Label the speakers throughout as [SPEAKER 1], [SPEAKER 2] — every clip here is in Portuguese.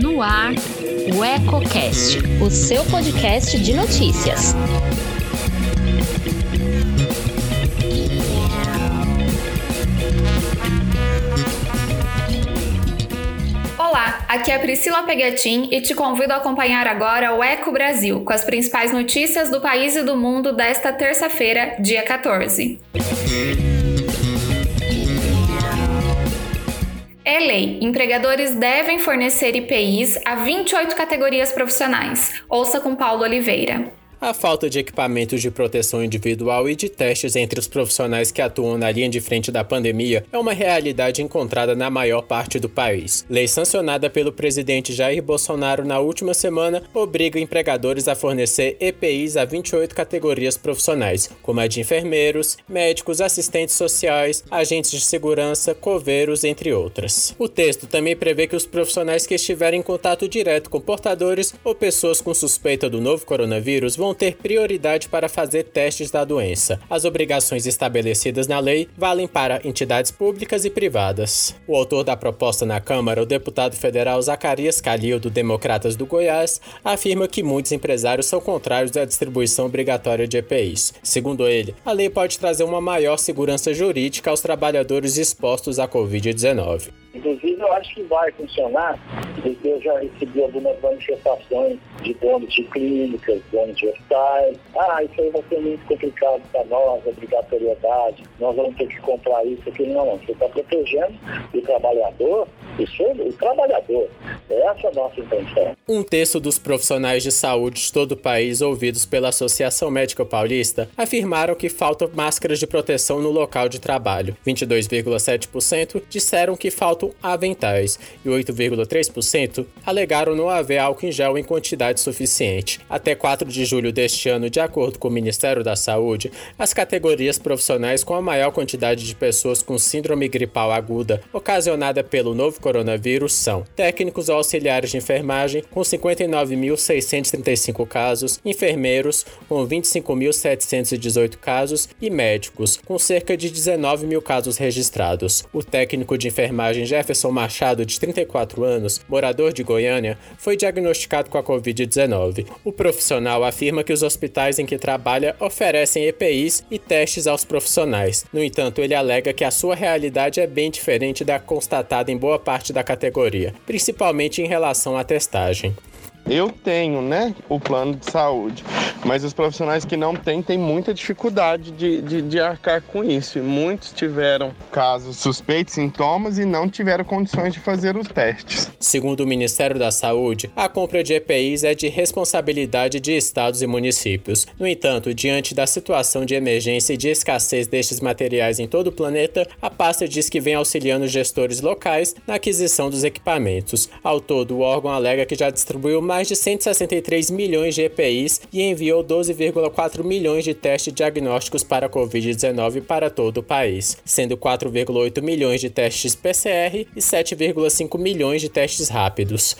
[SPEAKER 1] No ar, o EcoCast, o seu podcast de notícias.
[SPEAKER 2] Olá, aqui é Priscila Pegatin e te convido a acompanhar agora o Eco Brasil, com as principais notícias do país e do mundo desta terça-feira, dia 14. É lei. Empregadores devem fornecer IPIs a 28 categorias profissionais. Ouça com Paulo Oliveira.
[SPEAKER 3] A falta de equipamentos de proteção individual e de testes entre os profissionais que atuam na linha de frente da pandemia é uma realidade encontrada na maior parte do país. Lei sancionada pelo presidente Jair Bolsonaro na última semana obriga empregadores a fornecer EPIs a 28 categorias profissionais, como a de enfermeiros, médicos, assistentes sociais, agentes de segurança, coveiros, entre outras. O texto também prevê que os profissionais que estiverem em contato direto com portadores ou pessoas com suspeita do novo coronavírus vão vão ter prioridade para fazer testes da doença. As obrigações estabelecidas na lei valem para entidades públicas e privadas. O autor da proposta na Câmara, o deputado federal Zacarias Calil, do Democratas do Goiás, afirma que muitos empresários são contrários à distribuição obrigatória de EPIs. Segundo ele, a lei pode trazer uma maior segurança jurídica aos trabalhadores expostos à Covid-19.
[SPEAKER 4] Inclusive, eu acho que vai funcionar, porque eu já recebi algumas manifestações de donos de clínicas, donos de hospitais. Ah, isso aí vai ser muito complicado para nós, obrigatoriedade, nós vamos ter que comprar isso, aquilo. Não, não. Você está protegendo o trabalhador, é o trabalhador. Essa é a nossa intenção.
[SPEAKER 3] Um terço dos profissionais de saúde de todo o país ouvidos pela Associação Médica Paulista afirmaram que faltam máscaras de proteção no local de trabalho. 22,7% disseram que faltam aventais e 8,3% alegaram não haver álcool em gel em quantidade suficiente. Até 4 de julho deste ano, de acordo com o Ministério da Saúde, as categorias profissionais com a maior quantidade de pessoas com síndrome gripal aguda ocasionada pelo novo coronavírus são técnicos auxiliares de enfermagem, com 59.635 casos, enfermeiros, com 25.718 casos e médicos, com cerca de 19 mil casos registrados. O técnico de enfermagem Jefferson Machado, de 34 anos, morador de Goiânia, foi diagnosticado com a Covid-19. O profissional afirma que os hospitais em que trabalha oferecem EPIs e testes aos profissionais. No entanto, ele alega que a sua realidade é bem diferente da constatada em boa parte da categoria, principalmente em relação à testagem.
[SPEAKER 5] Eu tenho, né, o plano de saúde, mas os profissionais que não têm têm muita dificuldade de, de, de arcar com isso. E muitos tiveram casos suspeitos, sintomas e não tiveram condições de fazer os testes.
[SPEAKER 3] Segundo o Ministério da Saúde, a compra de EPIs é de responsabilidade de estados e municípios. No entanto, diante da situação de emergência e de escassez destes materiais em todo o planeta, a pasta diz que vem auxiliando gestores locais na aquisição dos equipamentos. Ao todo, o órgão alega que já distribuiu mais de 163 milhões de EPIs e enviou 12,4 milhões de testes diagnósticos para a Covid-19 para todo o país, sendo 4,8 milhões de testes PCR e 7,5 milhões de testes rápidos.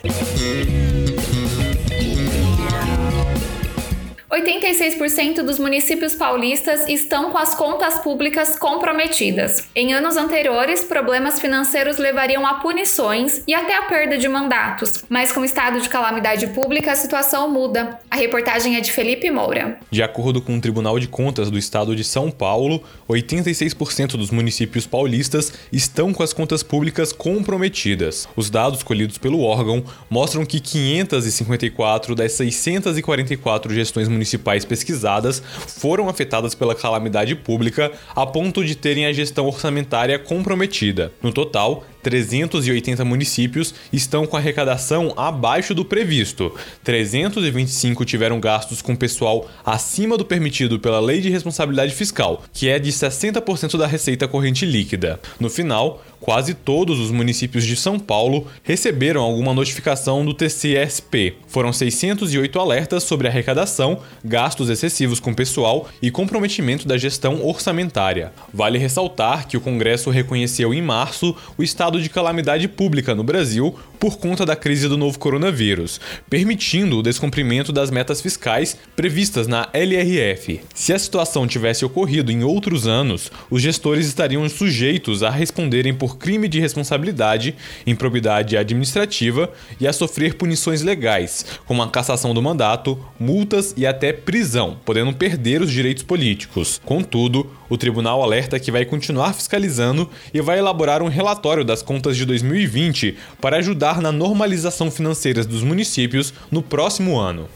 [SPEAKER 2] 86% dos municípios paulistas estão com as contas públicas comprometidas. Em anos anteriores, problemas financeiros levariam a punições e até a perda de mandatos, mas com o estado de calamidade pública a situação muda. A reportagem é de Felipe Moura.
[SPEAKER 6] De acordo com o Tribunal de Contas do Estado de São Paulo, 86% dos municípios paulistas estão com as contas públicas comprometidas. Os dados colhidos pelo órgão mostram que 554 das 644 gestões municipais municipais pesquisadas foram afetadas pela calamidade pública a ponto de terem a gestão orçamentária comprometida. No total, 380 municípios estão com arrecadação abaixo do previsto. 325 tiveram gastos com pessoal acima do permitido pela Lei de Responsabilidade Fiscal, que é de 60% da receita corrente líquida. No final, quase todos os municípios de São Paulo receberam alguma notificação do TCSP. Foram 608 alertas sobre arrecadação, gastos excessivos com pessoal e comprometimento da gestão orçamentária. Vale ressaltar que o Congresso reconheceu em março o estado estado de calamidade pública no Brasil por conta da crise do novo coronavírus, permitindo o descumprimento das metas fiscais previstas na LRF. Se a situação tivesse ocorrido em outros anos, os gestores estariam sujeitos a responderem por crime de responsabilidade, improbidade administrativa e a sofrer punições legais, como a cassação do mandato, multas e até prisão, podendo perder os direitos políticos. Contudo, o tribunal alerta que vai continuar fiscalizando e vai elaborar um relatório das contas de 2020 para ajudar na normalização financeira dos municípios no próximo ano.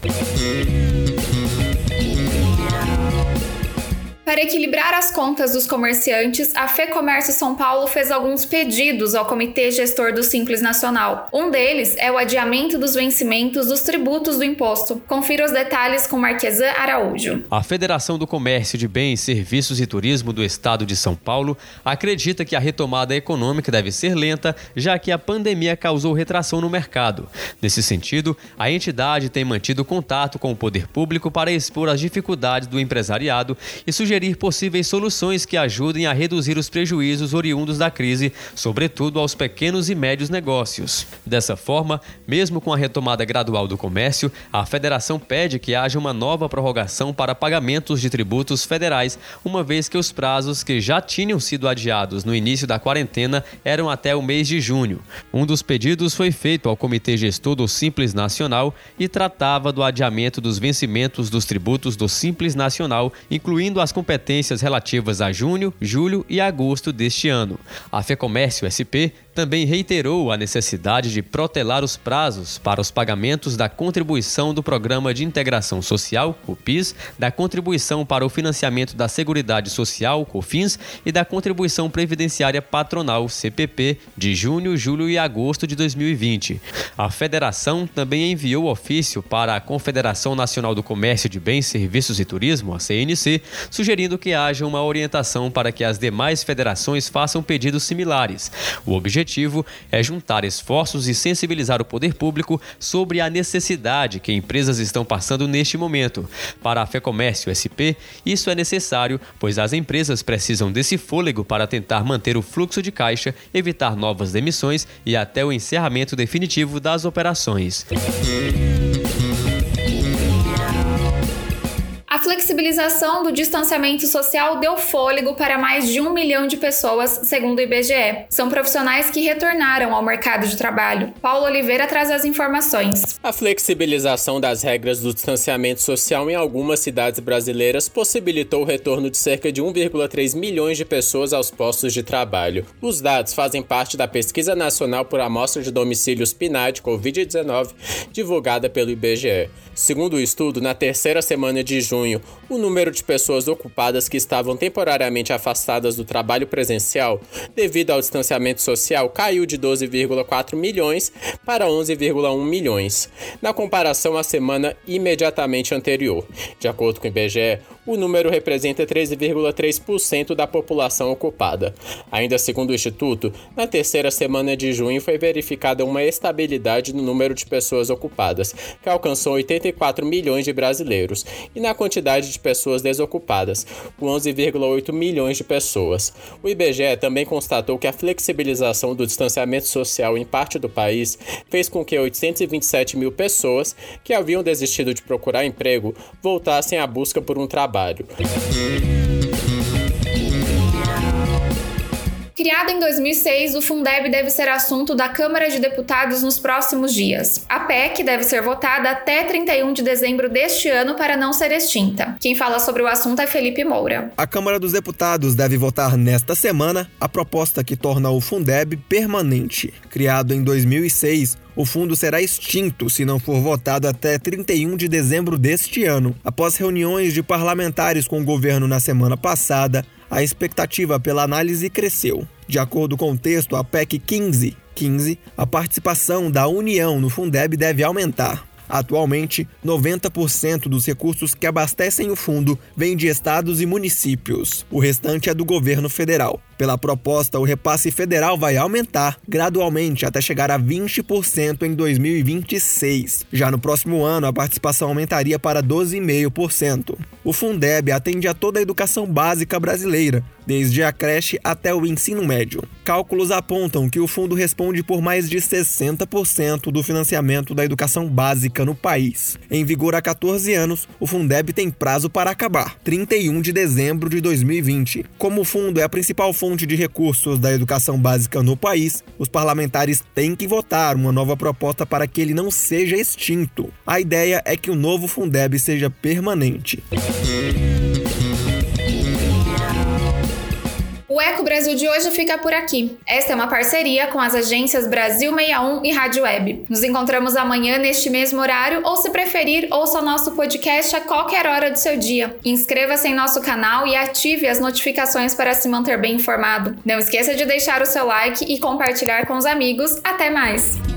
[SPEAKER 2] Para equilibrar as contas dos comerciantes, a FEComércio São Paulo fez alguns pedidos ao Comitê Gestor do Simples Nacional. Um deles é o adiamento dos vencimentos dos tributos do imposto. Confira os detalhes com Marquesan Araújo.
[SPEAKER 7] A Federação do Comércio de Bens, Serviços e Turismo do Estado de São Paulo acredita que a retomada econômica deve ser lenta, já que a pandemia causou retração no mercado. Nesse sentido, a entidade tem mantido contato com o poder público para expor as dificuldades do empresariado e sugerir sugerir possíveis soluções que ajudem a reduzir os prejuízos oriundos da crise, sobretudo aos pequenos e médios negócios. Dessa forma, mesmo com a retomada gradual do comércio, a federação pede que haja uma nova prorrogação para pagamentos de tributos federais, uma vez que os prazos que já tinham sido adiados no início da quarentena eram até o mês de junho. Um dos pedidos foi feito ao Comitê Gestor do Simples Nacional e tratava do adiamento dos vencimentos dos tributos do Simples Nacional, incluindo as competências relativas a junho, julho e agosto deste ano. A FEComércio SP também reiterou a necessidade de protelar os prazos para os pagamentos da contribuição do Programa de Integração Social, o PIS, da contribuição para o financiamento da Seguridade Social, COFINS, e da contribuição previdenciária patronal, CPP, de junho, julho e agosto de 2020. A federação também enviou ofício para a Confederação Nacional do Comércio de Bens, Serviços e Turismo, a CNC, sugerindo que haja uma orientação para que as demais federações façam pedidos similares. O objetivo objetivo é juntar esforços e sensibilizar o poder público sobre a necessidade que empresas estão passando neste momento. Para a FEComércio SP, isso é necessário, pois as empresas precisam desse fôlego para tentar manter o fluxo de caixa, evitar novas demissões e até o encerramento definitivo das operações.
[SPEAKER 2] Flexibilização do distanciamento social deu fôlego para mais de um milhão de pessoas, segundo o IBGE. São profissionais que retornaram ao mercado de trabalho. Paulo Oliveira traz as informações.
[SPEAKER 3] A flexibilização das regras do distanciamento social em algumas cidades brasileiras possibilitou o retorno de cerca de 1,3 milhões de pessoas aos postos de trabalho. Os dados fazem parte da Pesquisa Nacional por Amostra de Domicílios PNAD Covid-19, divulgada pelo IBGE. Segundo o estudo, na terceira semana de junho, o número de pessoas ocupadas que estavam temporariamente afastadas do trabalho presencial devido ao distanciamento social caiu de 12,4 milhões para 11,1 milhões, na comparação à semana imediatamente anterior. De acordo com o IBGE, o número representa 13,3% da população ocupada. Ainda segundo o Instituto, na terceira semana de junho foi verificada uma estabilidade no número de pessoas ocupadas, que alcançou 84 milhões de brasileiros, e na quantidade de pessoas desocupadas, com 11,8 milhões de pessoas. O IBGE também constatou que a flexibilização do distanciamento social em parte do país fez com que 827 mil pessoas que haviam desistido de procurar emprego voltassem à busca por um trabalho trabalho.
[SPEAKER 2] Criado em 2006, o Fundeb deve ser assunto da Câmara de Deputados nos próximos dias. A PEC deve ser votada até 31 de dezembro deste ano para não ser extinta. Quem fala sobre o assunto é Felipe Moura.
[SPEAKER 8] A Câmara dos Deputados deve votar nesta semana a proposta que torna o Fundeb permanente. Criado em 2006, o fundo será extinto se não for votado até 31 de dezembro deste ano. Após reuniões de parlamentares com o governo na semana passada, a expectativa pela análise cresceu. De acordo com o texto, a PEC 15, 15, a participação da União no Fundeb deve aumentar. Atualmente, 90% dos recursos que abastecem o fundo vêm de estados e municípios. O restante é do governo federal. Pela proposta, o repasse federal vai aumentar gradualmente até chegar a 20% em 2026. Já no próximo ano, a participação aumentaria para 12,5%. O Fundeb atende a toda a educação básica brasileira, desde a creche até o ensino médio. Cálculos apontam que o fundo responde por mais de 60% do financiamento da educação básica no país. Em vigor há 14 anos, o Fundeb tem prazo para acabar, 31 de dezembro de 2020. Como o fundo é a principal fonte de recursos da educação básica no país, os parlamentares têm que votar uma nova proposta para que ele não seja extinto. A ideia é que o novo Fundeb seja permanente.
[SPEAKER 2] O Eco Brasil de hoje fica por aqui. Esta é uma parceria com as agências Brasil 61 e Rádio Web. Nos encontramos amanhã neste mesmo horário ou, se preferir, ouça nosso podcast a qualquer hora do seu dia. Inscreva-se em nosso canal e ative as notificações para se manter bem informado. Não esqueça de deixar o seu like e compartilhar com os amigos. Até mais!